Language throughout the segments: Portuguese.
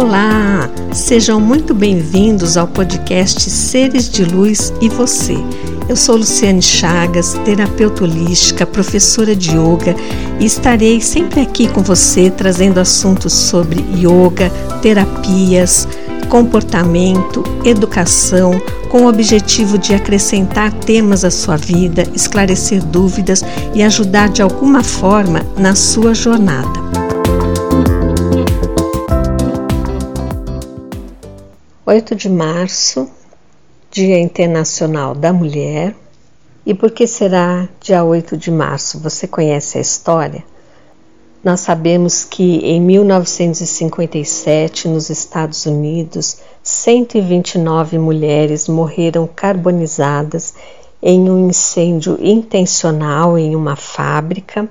Olá! Sejam muito bem-vindos ao podcast Seres de Luz e Você. Eu sou Luciane Chagas, terapeuta holística, professora de yoga e estarei sempre aqui com você trazendo assuntos sobre yoga, terapias, comportamento, educação, com o objetivo de acrescentar temas à sua vida, esclarecer dúvidas e ajudar de alguma forma na sua jornada. 8 de março, Dia Internacional da Mulher. E por que será dia 8 de março? Você conhece a história? Nós sabemos que em 1957, nos Estados Unidos, 129 mulheres morreram carbonizadas em um incêndio intencional em uma fábrica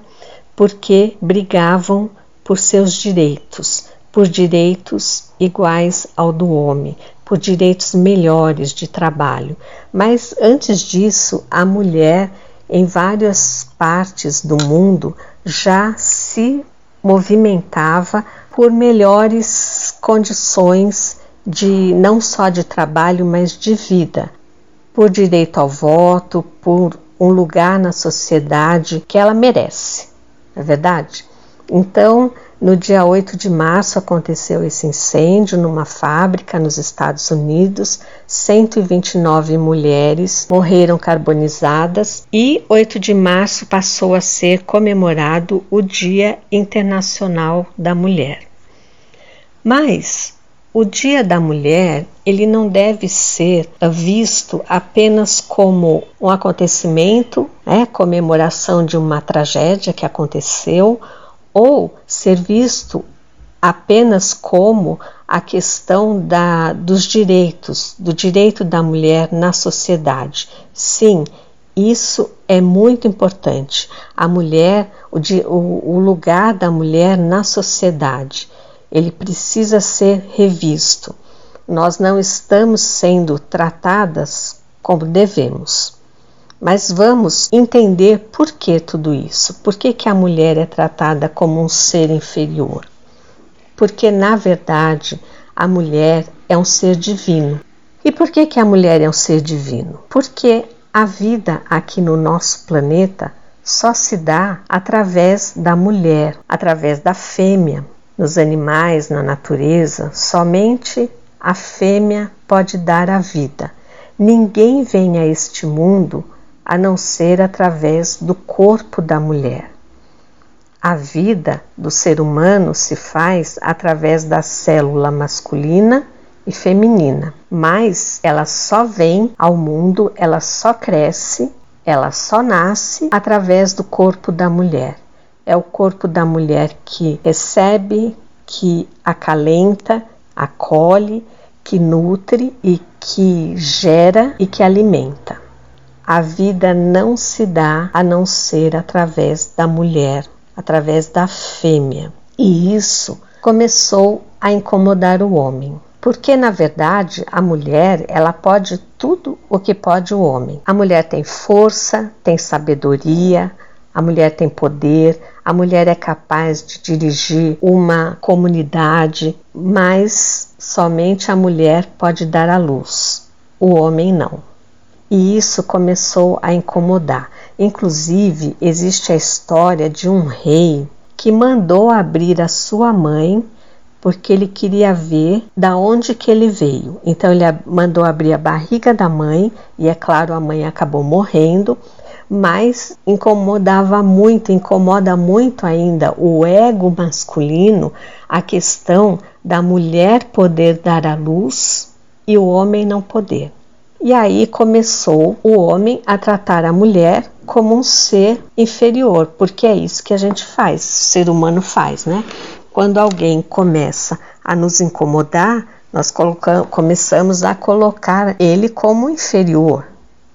porque brigavam por seus direitos, por direitos iguais ao do homem, por direitos melhores de trabalho. Mas antes disso, a mulher em várias partes do mundo já se movimentava por melhores condições de não só de trabalho, mas de vida, por direito ao voto, por um lugar na sociedade que ela merece. Não é verdade? Então, no dia 8 de março aconteceu esse incêndio numa fábrica nos Estados Unidos. 129 mulheres morreram carbonizadas e 8 de março passou a ser comemorado o Dia Internacional da Mulher. Mas o Dia da Mulher, ele não deve ser visto apenas como um acontecimento, é, comemoração de uma tragédia que aconteceu ou ser visto apenas como a questão da, dos direitos, do direito da mulher na sociedade. Sim, isso é muito importante. A mulher, o, o, lugar da mulher na sociedade, ele precisa ser revisto. Nós não estamos sendo tratadas como devemos. Mas vamos entender por que tudo isso. Por que, que a mulher é tratada como um ser inferior? Porque, na verdade, a mulher é um ser divino. E por que, que a mulher é um ser divino? Porque a vida aqui no nosso planeta só se dá através da mulher, através da fêmea. Nos animais, na natureza, somente a fêmea pode dar a vida. Ninguém vem a este mundo a não ser através do corpo da mulher. A vida do ser humano se faz através da célula masculina e feminina, mas ela só vem ao mundo, ela só cresce, ela só nasce através do corpo da mulher. É o corpo da mulher que recebe, que acalenta, acolhe, que nutre e que gera e que alimenta. A vida não se dá a não ser através da mulher, através da fêmea. E isso começou a incomodar o homem. Porque na verdade a mulher, ela pode tudo o que pode o homem. A mulher tem força, tem sabedoria, a mulher tem poder, a mulher é capaz de dirigir uma comunidade, mas somente a mulher pode dar a luz. O homem não e isso começou a incomodar. Inclusive, existe a história de um rei que mandou abrir a sua mãe porque ele queria ver da onde que ele veio. Então ele mandou abrir a barriga da mãe e é claro, a mãe acabou morrendo, mas incomodava muito, incomoda muito ainda o ego masculino, a questão da mulher poder dar a luz e o homem não poder. E aí começou o homem a tratar a mulher como um ser inferior, porque é isso que a gente faz, o ser humano faz, né? Quando alguém começa a nos incomodar, nós começamos a colocar ele como inferior,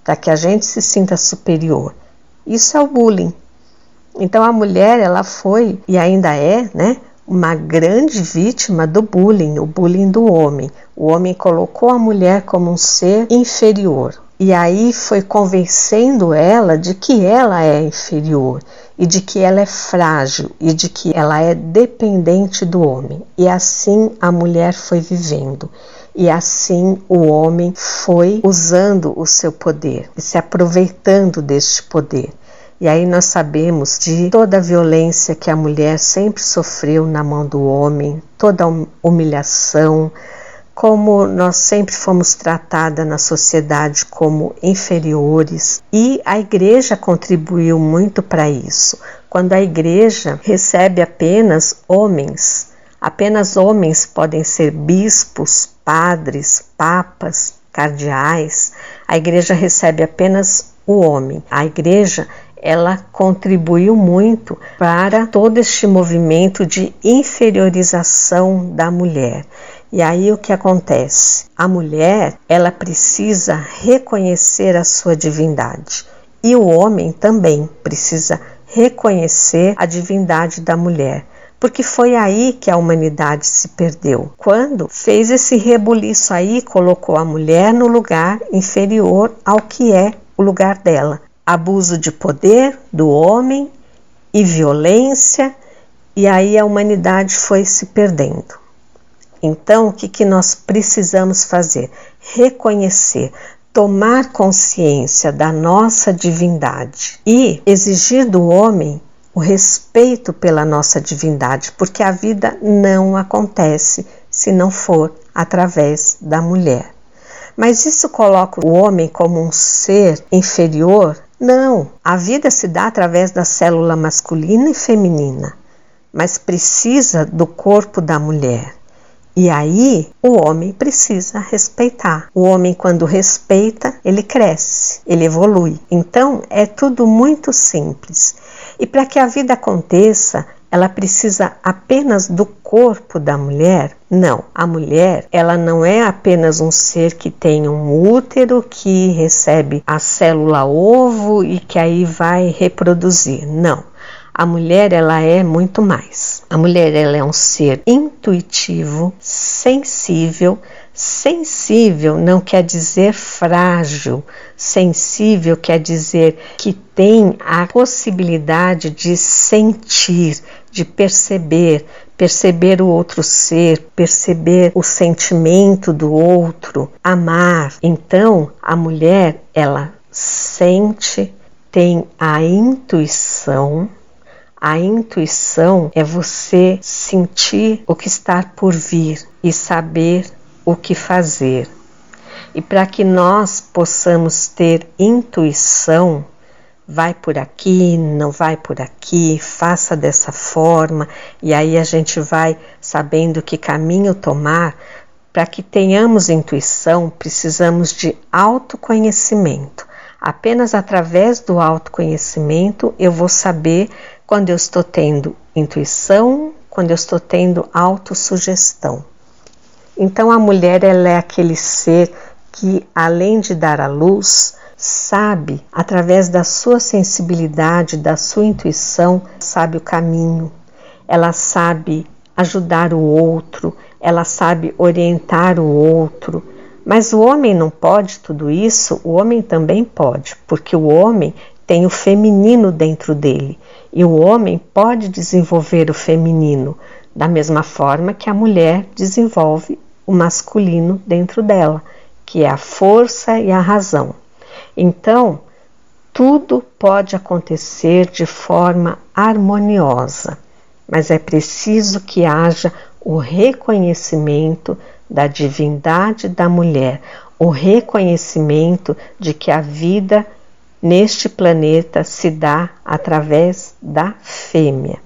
para que a gente se sinta superior. Isso é o bullying. Então a mulher, ela foi e ainda é, né, uma grande vítima do bullying, o bullying do homem. O homem colocou a mulher como um ser inferior. e aí foi convencendo ela de que ela é inferior e de que ela é frágil e de que ela é dependente do homem. E assim a mulher foi vivendo. E assim o homem foi usando o seu poder e se aproveitando deste poder. E aí nós sabemos de toda a violência que a mulher sempre sofreu na mão do homem, toda a humilhação, como nós sempre fomos tratadas na sociedade como inferiores e a igreja contribuiu muito para isso. Quando a igreja recebe apenas homens, apenas homens podem ser bispos, padres, papas, cardeais, a igreja recebe apenas o homem. A igreja ela contribuiu muito para todo este movimento de inferiorização da mulher. E aí o que acontece? A mulher, ela precisa reconhecer a sua divindade. E o homem também precisa reconhecer a divindade da mulher. Porque foi aí que a humanidade se perdeu. Quando fez esse rebuliço aí, colocou a mulher no lugar inferior ao que é o lugar dela. Abuso de poder do homem e violência, e aí a humanidade foi se perdendo. Então, o que, que nós precisamos fazer? Reconhecer, tomar consciência da nossa divindade e exigir do homem o respeito pela nossa divindade, porque a vida não acontece se não for através da mulher. Mas isso coloca o homem como um ser inferior? Não, a vida se dá através da célula masculina e feminina, mas precisa do corpo da mulher. E aí o homem precisa respeitar. O homem, quando respeita, ele cresce, ele evolui. Então é tudo muito simples. E para que a vida aconteça, ela precisa apenas do corpo da mulher? Não, a mulher, ela não é apenas um ser que tem um útero que recebe a célula ovo e que aí vai reproduzir. Não. A mulher ela é muito mais. A mulher ela é um ser intuitivo, sensível. Sensível não quer dizer frágil. Sensível quer dizer que tem a possibilidade de sentir, de perceber, perceber o outro ser, perceber o sentimento do outro, amar. Então, a mulher, ela sente, tem a intuição, a intuição é você sentir o que está por vir e saber o que fazer. E para que nós possamos ter intuição, vai por aqui, não vai por aqui, faça dessa forma, e aí a gente vai sabendo que caminho tomar. Para que tenhamos intuição, precisamos de autoconhecimento. Apenas através do autoconhecimento eu vou saber quando eu estou tendo intuição, quando eu estou tendo autossugestão. Então a mulher ela é aquele ser que além de dar a luz, sabe através da sua sensibilidade, da sua intuição, sabe o caminho. Ela sabe ajudar o outro, ela sabe orientar o outro. Mas o homem não pode tudo isso, o homem também pode, porque o homem tem o feminino dentro dele e o homem pode desenvolver o feminino da mesma forma que a mulher desenvolve o masculino dentro dela, que é a força e a razão. Então, tudo pode acontecer de forma harmoniosa, mas é preciso que haja o reconhecimento da divindade da mulher, o reconhecimento de que a vida neste planeta se dá através da fêmea.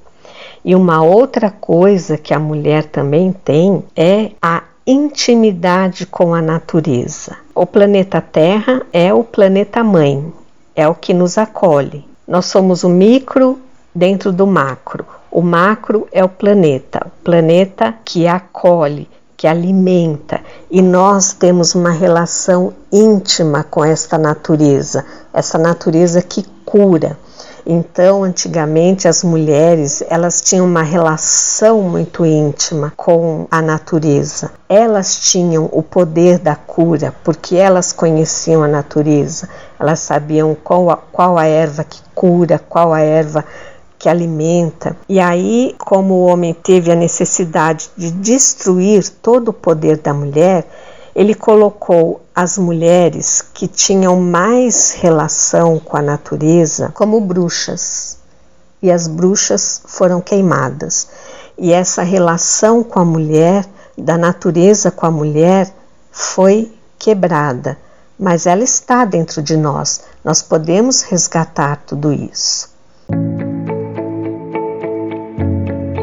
E uma outra coisa que a mulher também tem é a intimidade com a natureza. O planeta Terra é o planeta mãe, é o que nos acolhe. Nós somos o micro dentro do macro. O macro é o planeta, o planeta que acolhe, que alimenta, e nós temos uma relação íntima com esta natureza, essa natureza que cura. Então, antigamente as mulheres, elas tinham uma relação muito íntima com a natureza. Elas tinham o poder da cura, porque elas conheciam a natureza. Elas sabiam qual a, qual a erva que cura, qual a erva que alimenta. E aí, como o homem teve a necessidade de destruir todo o poder da mulher, ele colocou as mulheres que tinham mais relação com a natureza como bruxas. E as bruxas foram queimadas. E essa relação com a mulher, da natureza com a mulher, foi quebrada. Mas ela está dentro de nós. Nós podemos resgatar tudo isso.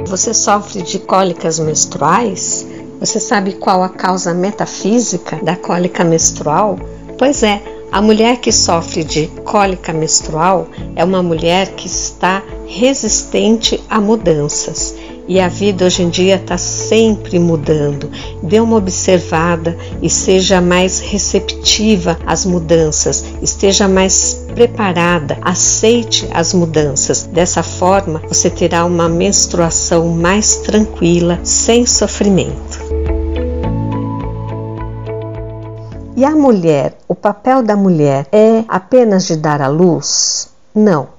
Você sofre de cólicas menstruais? Você sabe qual a causa metafísica da cólica menstrual? Pois é, a mulher que sofre de cólica menstrual é uma mulher que está resistente a mudanças e a vida hoje em dia está sempre mudando. Dê uma observada e seja mais receptiva às mudanças, esteja mais preparada, aceite as mudanças. Dessa forma, você terá uma menstruação mais tranquila, sem sofrimento. E a mulher, o papel da mulher é apenas de dar à luz? Não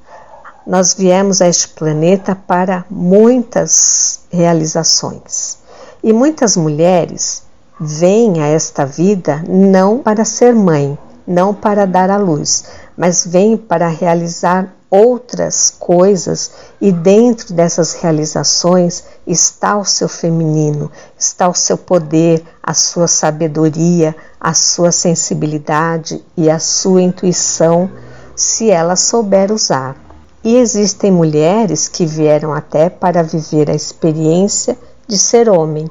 nós viemos a este planeta para muitas realizações. E muitas mulheres vêm a esta vida não para ser mãe, não para dar à luz, mas vêm para realizar outras coisas e dentro dessas realizações está o seu feminino, está o seu poder, a sua sabedoria, a sua sensibilidade e a sua intuição, se ela souber usar. E existem mulheres que vieram até para viver a experiência de ser homem.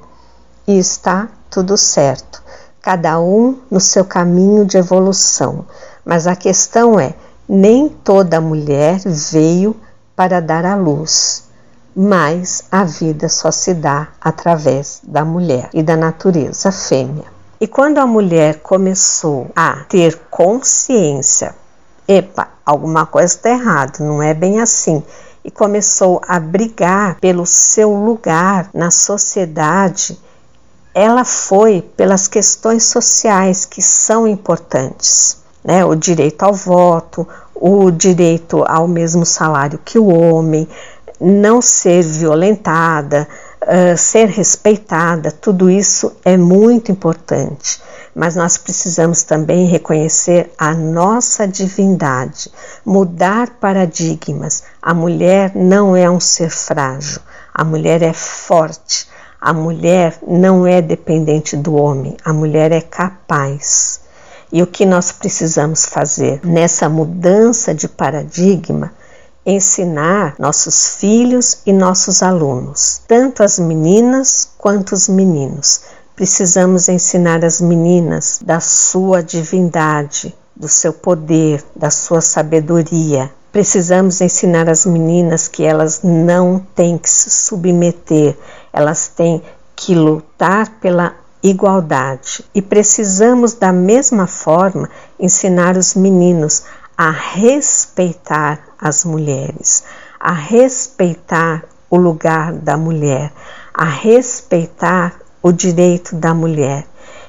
E está tudo certo, cada um no seu caminho de evolução. Mas a questão é: nem toda mulher veio para dar à luz, mas a vida só se dá através da mulher e da natureza fêmea. E quando a mulher começou a ter consciência epa, alguma coisa está errada, não é bem assim. E começou a brigar pelo seu lugar na sociedade. Ela foi pelas questões sociais que são importantes, né? O direito ao voto, o direito ao mesmo salário que o homem, não ser violentada, uh, ser respeitada, tudo isso é muito importante mas nós precisamos também reconhecer a nossa divindade, mudar paradigmas. A mulher não é um ser frágil, a mulher é forte, a mulher não é dependente do homem, a mulher é capaz. E o que nós precisamos fazer nessa mudança de paradigma? ensinar nossos filhos e nossos alunos, tanto as meninas quanto os meninos, Precisamos ensinar as meninas da sua divindade, do seu poder, da sua sabedoria. Precisamos ensinar as meninas que elas não têm que se submeter, elas têm que lutar pela igualdade. E precisamos, da mesma forma, ensinar os meninos a respeitar as mulheres, a respeitar o lugar da mulher, a respeitar o direito da mulher.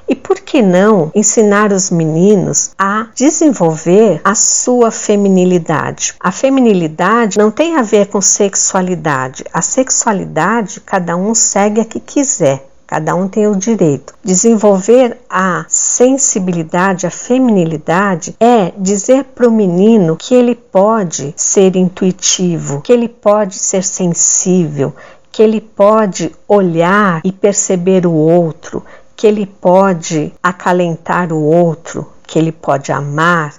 E por que não ensinar os meninos a desenvolver a sua feminilidade? A feminilidade não tem a ver com sexualidade. A sexualidade cada um segue a que quiser. Cada um tem o direito. Desenvolver a sensibilidade, a feminilidade é dizer para o menino que ele pode ser intuitivo, que ele pode ser sensível, que ele pode olhar e perceber o outro, que ele pode acalentar o outro, que ele pode amar,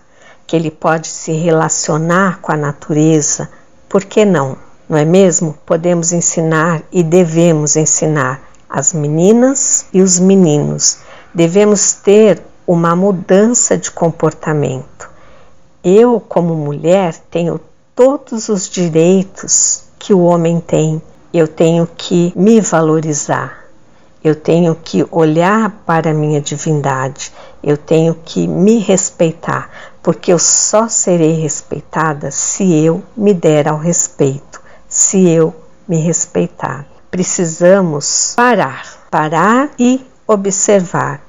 que ele pode se relacionar com a natureza. Por que não? Não é mesmo? Podemos ensinar e devemos ensinar as meninas e os meninos. Devemos ter uma mudança de comportamento. Eu, como mulher, tenho todos os direitos que o homem tem eu tenho que me valorizar, eu tenho que olhar para a minha divindade, eu tenho que me respeitar, porque eu só serei respeitada se eu me der ao respeito, se eu me respeitar. Precisamos parar, parar e observar,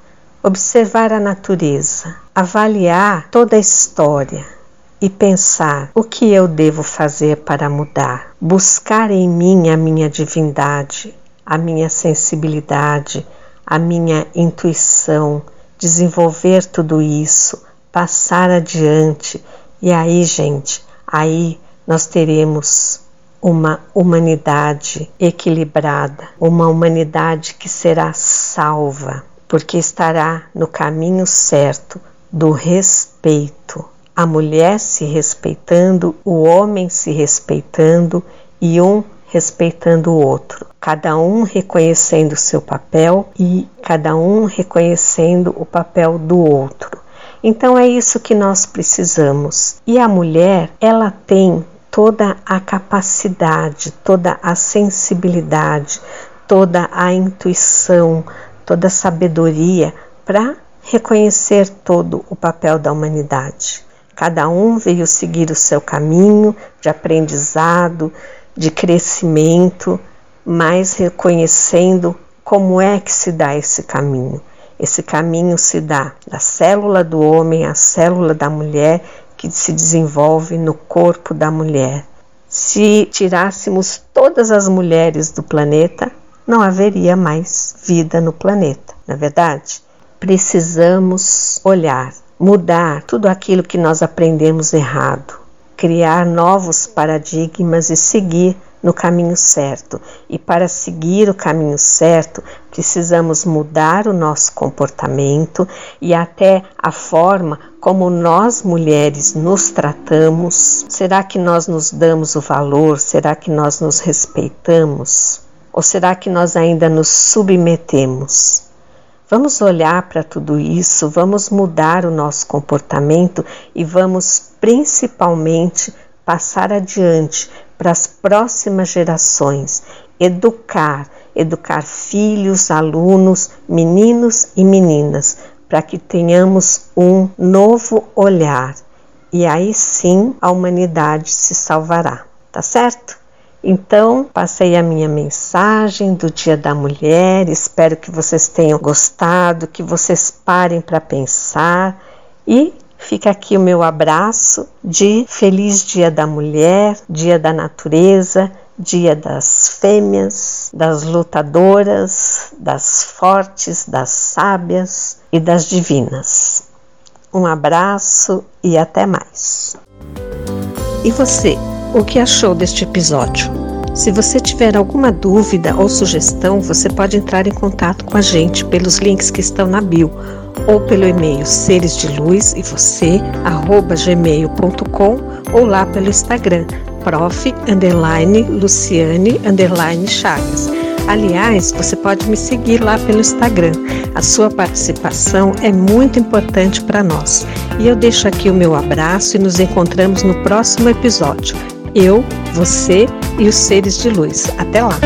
observar a natureza, avaliar toda a história e pensar o que eu devo fazer para mudar, buscar em mim a minha divindade, a minha sensibilidade, a minha intuição, desenvolver tudo isso, passar adiante. E aí, gente, aí nós teremos uma humanidade equilibrada, uma humanidade que será salva, porque estará no caminho certo do respeito. A mulher se respeitando, o homem se respeitando e um respeitando o outro, cada um reconhecendo seu papel e cada um reconhecendo o papel do outro. Então é isso que nós precisamos. E a mulher, ela tem toda a capacidade, toda a sensibilidade, toda a intuição, toda a sabedoria para reconhecer todo o papel da humanidade. Cada um veio seguir o seu caminho de aprendizado, de crescimento, mas reconhecendo como é que se dá esse caminho. Esse caminho se dá da célula do homem à célula da mulher que se desenvolve no corpo da mulher. Se tirássemos todas as mulheres do planeta, não haveria mais vida no planeta, na é verdade? Precisamos olhar, mudar tudo aquilo que nós aprendemos errado, criar novos paradigmas e seguir no caminho certo. E para seguir o caminho certo, precisamos mudar o nosso comportamento e até a forma como nós mulheres nos tratamos. Será que nós nos damos o valor? Será que nós nos respeitamos? Ou será que nós ainda nos submetemos? Vamos olhar para tudo isso, vamos mudar o nosso comportamento e vamos principalmente passar adiante para as próximas gerações, educar, educar filhos, alunos, meninos e meninas, para que tenhamos um novo olhar. E aí sim a humanidade se salvará, tá certo? Então, passei a minha mensagem do Dia da Mulher. Espero que vocês tenham gostado, que vocês parem para pensar e Fica aqui o meu abraço de feliz Dia da Mulher, Dia da Natureza, Dia das Fêmeas, das lutadoras, das fortes, das sábias e das divinas. Um abraço e até mais. E você, o que achou deste episódio? Se você tiver alguma dúvida ou sugestão, você pode entrar em contato com a gente pelos links que estão na bio ou pelo e-mail seres de luz e você gmail.com ou lá pelo Instagram prof underline Luciane underline Chagas. Aliás, você pode me seguir lá pelo Instagram. A sua participação é muito importante para nós. E eu deixo aqui o meu abraço e nos encontramos no próximo episódio. Eu, você e os seres de luz. Até lá!